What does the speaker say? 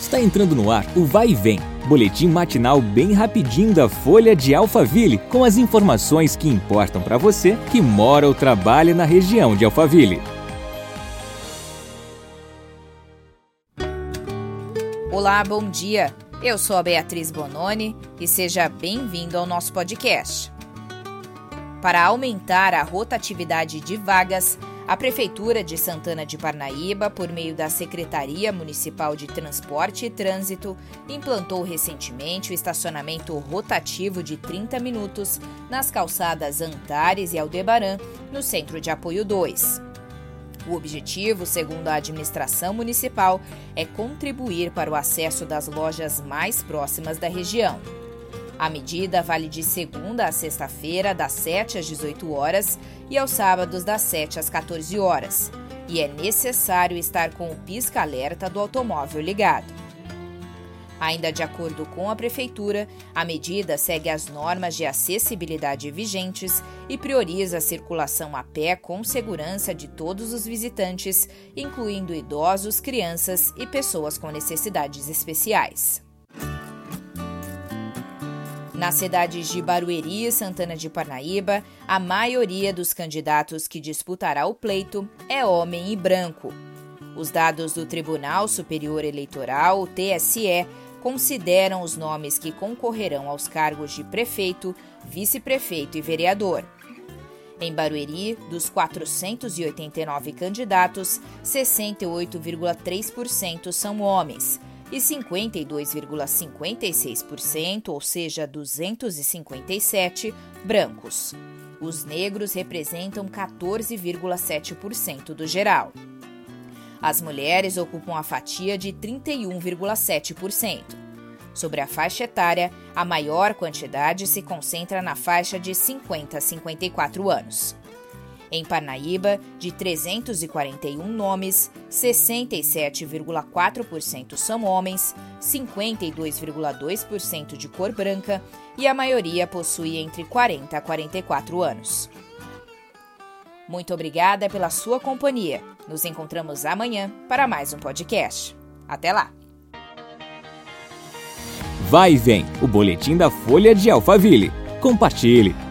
Está entrando no ar o Vai e Vem, boletim matinal bem rapidinho da Folha de Alphaville, com as informações que importam para você que mora ou trabalha na região de Alphaville. Olá, bom dia. Eu sou a Beatriz Bononi e seja bem-vindo ao nosso podcast. Para aumentar a rotatividade de vagas, a Prefeitura de Santana de Parnaíba, por meio da Secretaria Municipal de Transporte e Trânsito, implantou recentemente o estacionamento rotativo de 30 minutos nas calçadas Antares e Aldebaran, no Centro de Apoio 2. O objetivo, segundo a administração municipal, é contribuir para o acesso das lojas mais próximas da região. A medida vale de segunda a sexta-feira, das 7 às 18 horas, e aos sábados, das 7 às 14 horas. E é necessário estar com o pisca-alerta do automóvel ligado. Ainda de acordo com a Prefeitura, a medida segue as normas de acessibilidade vigentes e prioriza a circulação a pé com segurança de todos os visitantes, incluindo idosos, crianças e pessoas com necessidades especiais. Nas cidades de Barueri e Santana de Parnaíba, a maioria dos candidatos que disputará o pleito é homem e branco. Os dados do Tribunal Superior Eleitoral, TSE, consideram os nomes que concorrerão aos cargos de prefeito, vice-prefeito e vereador. Em Barueri, dos 489 candidatos, 68,3% são homens e 52,56%, ou seja, 257, brancos. Os negros representam 14,7% do geral. As mulheres ocupam a fatia de 31,7%. Sobre a faixa etária, a maior quantidade se concentra na faixa de 50 a 54 anos. Em Parnaíba, de 341 nomes, 67,4% são homens, 52,2% de cor branca e a maioria possui entre 40 a 44 anos. Muito obrigada pela sua companhia. Nos encontramos amanhã para mais um podcast. Até lá! Vai e vem o boletim da Folha de Alphaville. Compartilhe!